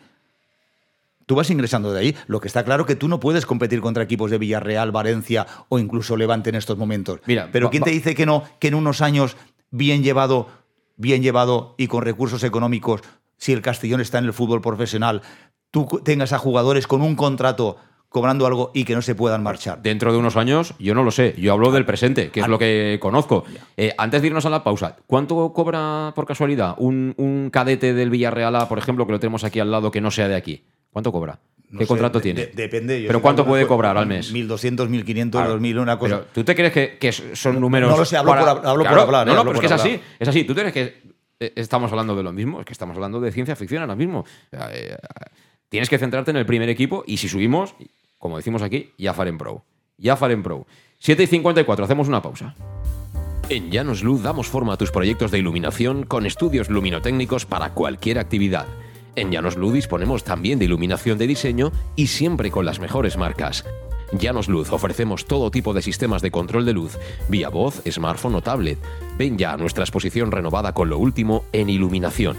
Tú vas ingresando de ahí. Lo que está claro que tú no puedes competir contra equipos de Villarreal, Valencia o incluso Levante en estos momentos. Mira, Pero ¿quién te dice que no, que en unos años bien llevado, bien llevado y con recursos económicos, si el Castellón está en el fútbol profesional, tú tengas a jugadores con un contrato cobrando algo y que no se puedan marchar. Dentro de unos años, yo no lo sé. Yo hablo del presente, que es lo que conozco. Eh, antes de irnos a la pausa, ¿cuánto cobra por casualidad un, un cadete del Villarreal A, por ejemplo, que lo tenemos aquí al lado, que no sea de aquí? ¿Cuánto cobra? No ¿Qué sé, contrato de- tiene? de- depende. yo ¿Pero cuánto puede cobrar al mes? 1.200, 1.500, Claro. 2.000, una cosa. Pero, ¿Tú te crees que, que son números. no lo sé, hablo por hab- hablo por hablar, No, eh, no, pero es por que es así. Es así. ¿Tú crees que eh, estamos hablando de lo mismo? Es que estamos hablando de ciencia ficción ahora mismo. Eh, tienes que centrarte en el primer equipo y si subimos, como decimos aquí, ya Faren Pro. Ya Faren Pro. 7 y 54, hacemos una pausa. En Llanos Luz damos forma a tus proyectos de iluminación con estudios luminotécnicos para cualquier actividad. En Llanos Luz disponemos también de iluminación de diseño y siempre con las mejores marcas. Llanos Luz ofrecemos todo tipo de sistemas de control de luz, vía voz, smartphone o tablet. Ven ya a nuestra exposición renovada con lo último en iluminación.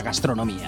gastronomía.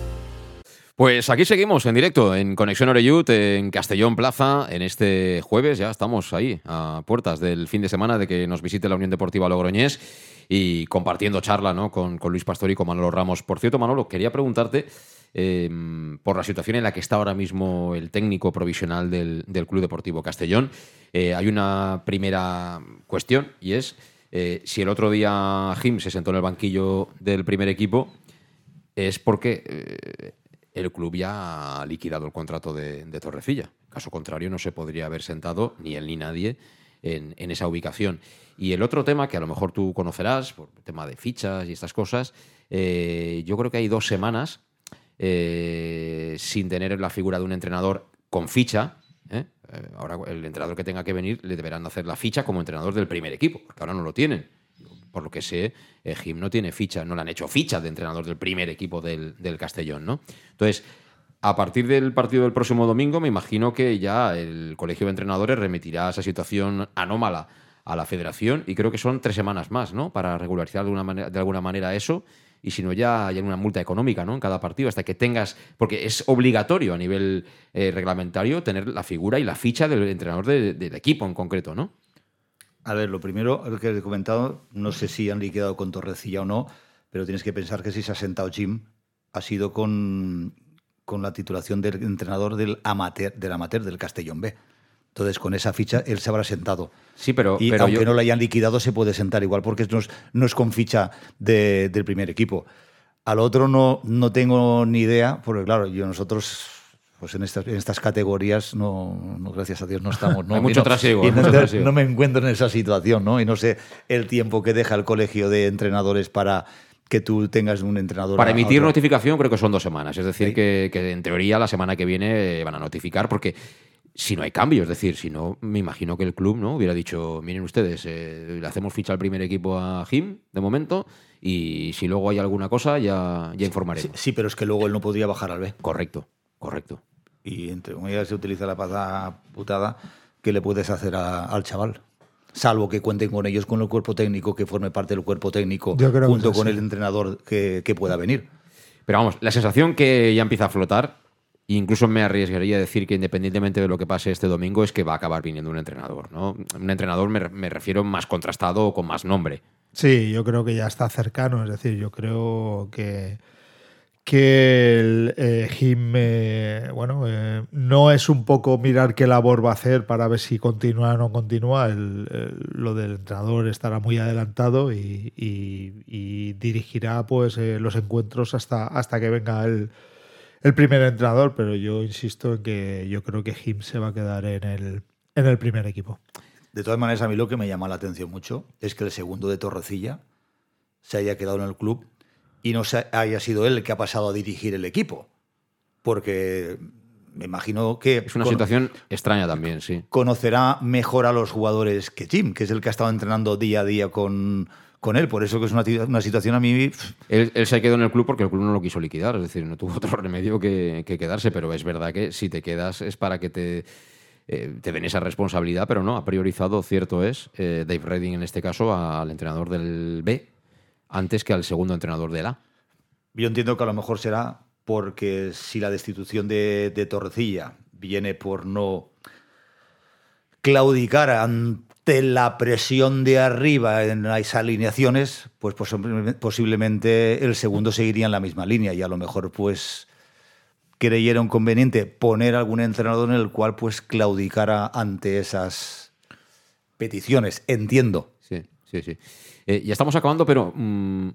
Pues aquí seguimos en directo en Conexión Oreyut, en Castellón Plaza, en este jueves. Ya estamos ahí, a puertas del fin de semana de que nos visite la Unión Deportiva Logroñés y compartiendo charla ¿no? con, Luis Pastor y con Manolo Ramos. Por cierto, Manolo, quería preguntarte eh, por la situación en la que está ahora mismo el técnico provisional del, del Club Deportivo Castellón. Eh, hay una primera cuestión y es eh, si el otro día Jim se sentó en el banquillo del primer equipo, es porque eh, el club ya ha liquidado el contrato de, Torrecilla. Caso contrario, no se podría haber sentado ni él ni nadie en, esa ubicación. Y el otro tema que a lo mejor tú conocerás, por tema de fichas y estas cosas, eh, yo creo que hay dos semanas eh, sin tener la figura de un entrenador con ficha. ¿eh? Ahora el entrenador que tenga que venir le deberán hacer la ficha como entrenador del primer equipo, porque ahora no lo tienen por lo que sé, eh, Jim no tiene ficha, no le han hecho ficha de entrenador del primer equipo del, del, Castellón, ¿no? Entonces, a partir del partido del próximo domingo, me imagino que ya el Colegio de Entrenadores remitirá esa situación anómala a la federación y creo que son tres semanas más, ¿no? Para regularizar de, una de alguna manera eso y si no ya hay una multa económica ¿no? en cada partido hasta que tengas, porque es obligatorio a nivel eh, reglamentario tener la figura y la ficha del entrenador de, del equipo en concreto, ¿no? A ver, lo primero, lo que he comentado, no sé si han liquidado con Torrecilla o no, pero tienes que pensar que si se ha sentado Jim, ha sido con, con la titulación del entrenador del amateur, del amateur del Castellón B. Entonces, con esa ficha, él se habrá sentado. Sí, pero. Y pero aunque yo... no lo hayan liquidado, se puede sentar igual, porque no es, no es con ficha de, del primer equipo. Al otro no, no tengo ni idea, porque claro, yo nosotros pues en estas, en estas categorías no, no, gracias a Dios no estamos. ¿no? Hay mucho no, trasiego. No, mucho trasiego. no me encuentro en esa situación, ¿no? Y no sé el tiempo que deja el colegio de entrenadores para que tú tengas un entrenador. Para emitir notificación creo que son dos semanas. Es decir, ¿Sí? que, que, en teoría la semana que viene van a notificar porque si no hay cambio, es decir, si no, me imagino que el club no hubiera dicho, miren ustedes, eh, le hacemos ficha al primer equipo a Jim de momento y si luego hay alguna cosa ya, ya informaremos. Sí, sí, pero es que luego él no podría bajar al B. Correcto, correcto y entre comillas se utiliza la pasada putada que le puedes hacer a, al chaval. Salvo que cuenten con ellos, con el cuerpo técnico, que forme parte del cuerpo técnico, junto con sí. el entrenador que, que, pueda venir. Pero vamos, la sensación que ya empieza a flotar, incluso me arriesgaría a decir que independientemente de lo que pase este domingo, es que va a acabar viniendo un entrenador, ¿no? Un entrenador me, me refiero más contrastado o con más nombre. Sí, yo creo que ya está cercano, es decir, yo creo que que el eh, Jim, eh, bueno, eh, no es un poco mirar qué labor va a hacer para ver si continúa o no continúa. lo del entrenador estará muy adelantado y, dirigirá pues los encuentros hasta, hasta que venga el, el, primer entrenador. Pero yo insisto en que yo creo que Jim se va a quedar en el, en el primer equipo. De todas maneras, a mí lo que me llama la atención mucho es que el segundo de Torrecilla se haya quedado en el club y no haya sido él el que ha pasado a dirigir el equipo. Porque me imagino que... Es una situación extraña también, sí. Conocerá mejor a los jugadores que Jim, que es el que ha estado entrenando día a día con, con él. Por eso que es una, una situación a mí... Él, él, se quedado en el club porque el club no lo quiso liquidar. Es decir, no tuvo otro remedio que, quedarse. Pero es verdad que si te quedas es para que te... Eh, te den esa responsabilidad, pero no, ha priorizado, cierto es, eh, Dave Redding en este caso, al entrenador del B, antes que al segundo entrenador de la. Yo entiendo que a lo mejor será porque si la destitución de, Torrecilla viene por no claudicar ante la presión de arriba en las alineaciones, pues posiblemente el segundo seguiría en la misma línea y a lo mejor pues creyeron conveniente poner algún entrenador en el cual pues claudicara ante esas peticiones. Entiendo. Sí, sí, sí. Eh, ya estamos acabando, pero mm,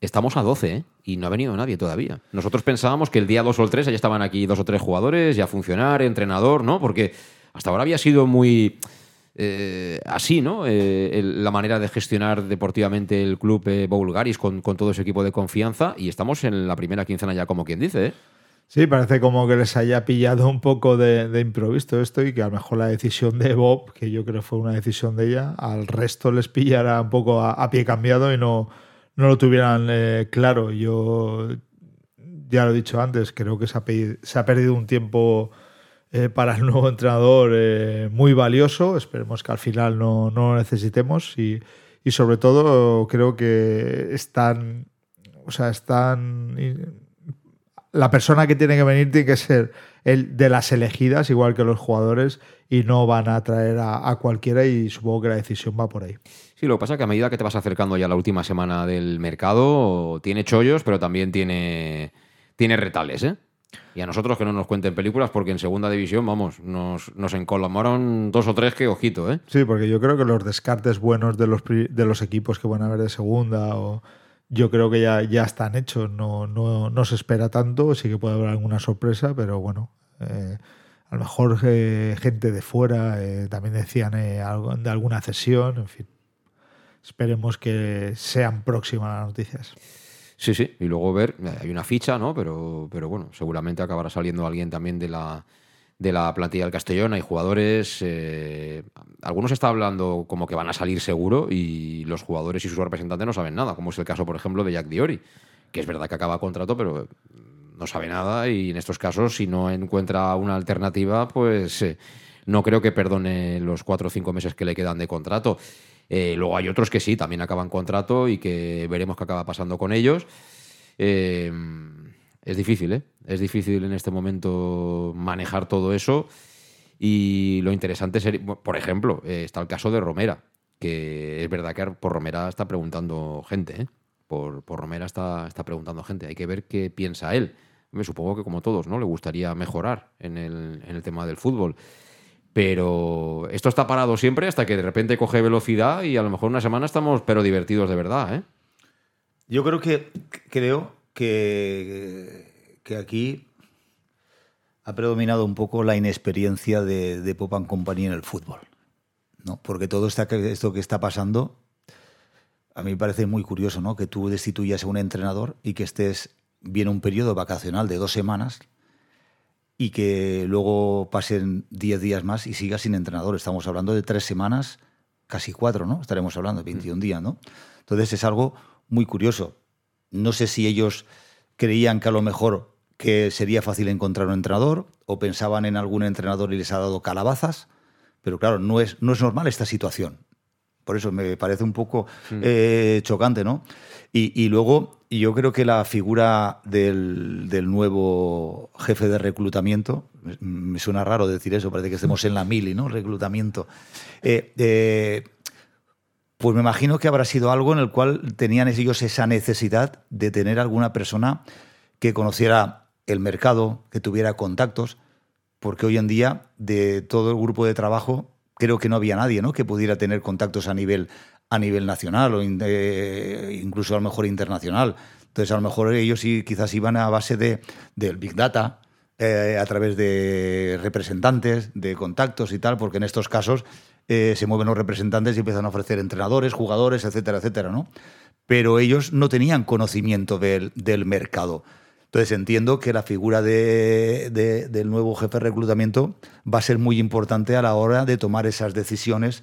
estamos a 12 ¿eh? y no ha venido nadie todavía. Nosotros pensábamos que el día 2 o el 3 ya estaban aquí dos o tres jugadores, ya funcionar, entrenador, ¿no? Porque hasta ahora había sido muy eh, así, ¿no? la manera de gestionar deportivamente el club Boulgaris con, con todo ese equipo de confianza y estamos en la primera quincena ya, como quien dice, ¿eh? Sí, parece como que les haya pillado un poco de, improviso esto y que a lo mejor la decisión de Bob, que yo creo fue una decisión de ella, al resto les pillara un poco a, pie cambiado y no, no lo tuvieran eh, claro. Yo ya lo he dicho antes, creo que se ha, perdido un tiempo eh, para el nuevo entrenador eh, muy valioso. Esperemos que al final no, no lo necesitemos y, y sobre todo creo que están, o sea, están la persona que tiene que venir tiene que ser el de las elegidas, igual que los jugadores, y no van a traer a, cualquiera y supongo que la decisión va por ahí. Sí, lo que pasa es que a medida que te vas acercando ya a la última semana del mercado, tiene chollos, pero también tiene, tiene retales, ¿eh? Y a nosotros que no nos cuenten películas, porque en segunda división, vamos, nos, nos encolomaron dos o tres que ojito, ¿eh? Sí, porque yo creo que los descartes buenos de los, de los equipos que van a ver de segunda o yo creo que ya, ya están hechos, no, no, no, se espera tanto, sí que puede haber alguna sorpresa, pero bueno, eh, a lo mejor eh, gente de fuera eh, también decían algo, de alguna cesión, en fin. Esperemos que sean próximas las noticias. Sí, sí, y luego ver, hay una ficha, ¿no? Pero, pero bueno, seguramente acabará saliendo alguien también de la, de la plantilla del Castellón. Hay jugadores, eh, algunos está hablando como que van a salir seguro y los jugadores y sus representantes no saben nada, como es el caso, por ejemplo, de Jack Diori, que es verdad que acaba contrato, pero no sabe nada y en estos casos, si no encuentra una alternativa, pues eh, no creo que perdone los cuatro o cinco meses que le quedan de contrato. Eh, luego hay otros que sí, también acaban contrato y que veremos qué acaba pasando con ellos. Es difícil, ¿eh? Es difícil en este momento manejar todo eso. Y lo interesante es, por ejemplo, eh, está el caso de Romera, que es verdad que por Romera está preguntando gente, ¿eh? Por, por Romera está, está preguntando gente. Hay que ver qué piensa él. Me supongo que como todos, ¿no? Le gustaría mejorar en el, en el tema del fútbol. Pero esto está parado siempre hasta que de repente coge velocidad y a lo mejor una semana estamos, pero divertidos de verdad, ¿eh? Yo creo que creo que, que aquí ha predominado un poco la inexperiencia de, de Pop and Company en el fútbol. ¿no? Porque todo esto que está pasando, a mí me parece muy curioso ¿no? que tú destituyas a un entrenador y que estés bien un periodo vacacional de dos semanas y que luego pasen diez días más y sigas sin entrenador. Estamos hablando de tres semanas, casi cuatro, ¿no? Estaremos hablando, 21 días, ¿no? Entonces es algo muy curioso. No sé si ellos creían que a lo mejor que sería fácil encontrar un entrenador o pensaban en algún entrenador y les ha dado calabazas, pero claro, no es, no es normal esta situación. Por eso me parece un poco mm. eh, chocante, ¿no? Y, luego, yo creo que la figura del, nuevo jefe de reclutamiento, me suena raro decir eso, parece que estemos en la mili, ¿no? Reclutamiento. Eh, eh, pues me imagino que habrá sido algo en el cual tenían ellos esa necesidad de tener alguna persona que conociera el mercado, que tuviera contactos, porque hoy en día de todo el grupo de trabajo creo que no había nadie ¿no? que pudiera tener contactos a nivel a nivel nacional o eh, incluso a lo mejor internacional. Entonces, a lo mejor ellos sí quizás iban a base de, del Big Data, eh, a través de representantes, de contactos y tal, porque en estos casos eh, se mueven los representantes y empiezan a ofrecer entrenadores, jugadores, etcétera, etcétera, ¿no? Pero ellos no tenían conocimiento del, del mercado. Entonces entiendo que la figura de, del nuevo jefe de reclutamiento va a ser muy importante a la hora de tomar esas decisiones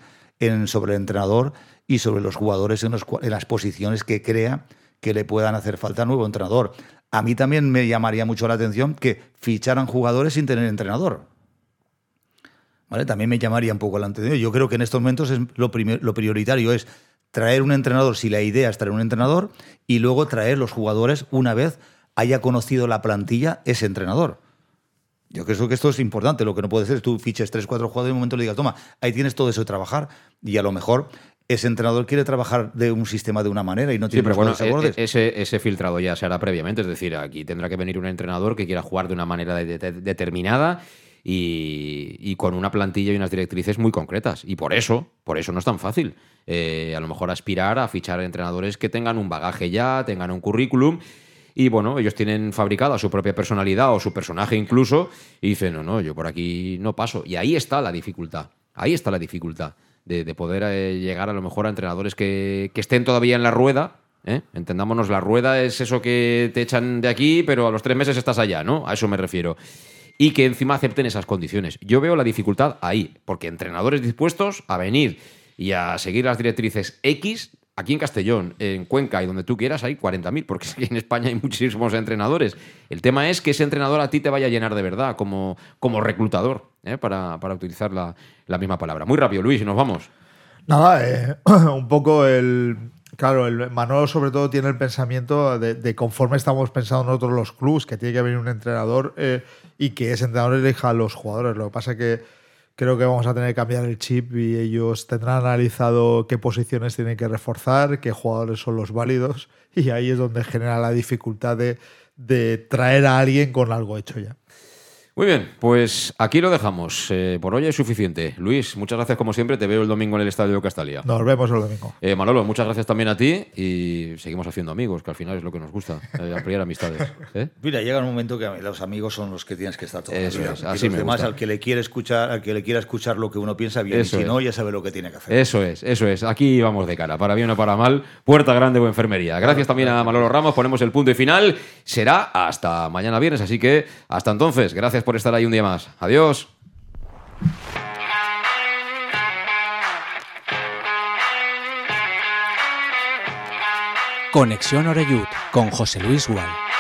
sobre el entrenador y sobre los jugadores en, las posiciones que crea que le puedan hacer falta al nuevo entrenador. A mí también me llamaría mucho la atención que ficharan jugadores sin tener entrenador. También me llamaría un poco la atención. Yo creo que en estos momentos es lo, lo prioritario es traer un entrenador, si la idea es traer un entrenador, y luego traer los jugadores una vez haya conocido la plantilla ese entrenador. Yo creo que esto es importante. Lo que no puede ser es tú fiches tres, cuatro jugadores y en un momento le digas, toma, ahí tienes todo eso de trabajar. Y a lo mejor ese entrenador quiere trabajar de un sistema de una manera y no tiene sí, pero bueno, e, ese, ese filtrado ya se hará previamente. Es decir, aquí tendrá que venir un entrenador que quiera jugar de una manera determinada y, con una plantilla y unas directrices muy concretas. Y por eso, por eso no es tan fácil. Eh, a lo mejor aspirar a fichar entrenadores que tengan un bagaje ya, tengan un currículum y bueno, ellos tienen fabricada su propia personalidad o su personaje incluso y dicen, no, no, yo por aquí no paso. Y ahí está la dificultad, ahí está la dificultad de, poder eh, llegar a lo mejor a entrenadores que, estén todavía en la rueda. ¿eh? Entendámonos, la rueda es eso que te echan de aquí, pero a los tres meses estás allá, ¿no? A eso me refiero. Y que encima acepten esas condiciones. Yo veo la dificultad ahí, porque entrenadores dispuestos a venir y a seguir las directrices X Aquí en Castellón, en Cuenca y donde tú quieras hay 40.000, porque en España hay muchísimos entrenadores. El tema es que ese entrenador a ti te vaya a llenar de verdad como, como reclutador, ¿eh? para, utilizar la, misma palabra. Muy rápido, Luis, y nos vamos. Nada, eh, un poco el... Claro, el Manolo sobre todo tiene el pensamiento de, conforme estamos pensando nosotros los clubs, que tiene que venir un entrenador eh, y que ese entrenador elija a los jugadores. Lo que pasa es que creo que vamos a tener que cambiar el chip y ellos tendrán analizado qué posiciones tienen que reforzar, qué jugadores son los válidos y ahí es donde genera la dificultad de, de traer a alguien con algo hecho ya. Muy bien, pues aquí lo dejamos. Eh, por hoy es suficiente. Luis, muchas gracias como siempre. Te veo el domingo en el Estadio de Castalia. Nos vemos el domingo. Eh, Manolo, muchas gracias también a ti y seguimos haciendo amigos, que al final es lo que nos gusta, eh, ampliar amistades. Mira, llega un momento que los amigos son los que tienes que estar todos Eso es, así me demás, al que le quiere escuchar, al que le quiera escuchar lo que uno piensa bien y si no, ya sabe lo que tiene que hacer. Eso es, eso es. Aquí vamos de cara, para bien o para mal. Puerta grande o enfermería. Gracias también a Manolo Ramos. Ponemos el punto y final. Será hasta mañana viernes, así que hasta entonces. Gracias por estar ahí un día más. Adiós. Conexión Oreyud con José Luis Gual.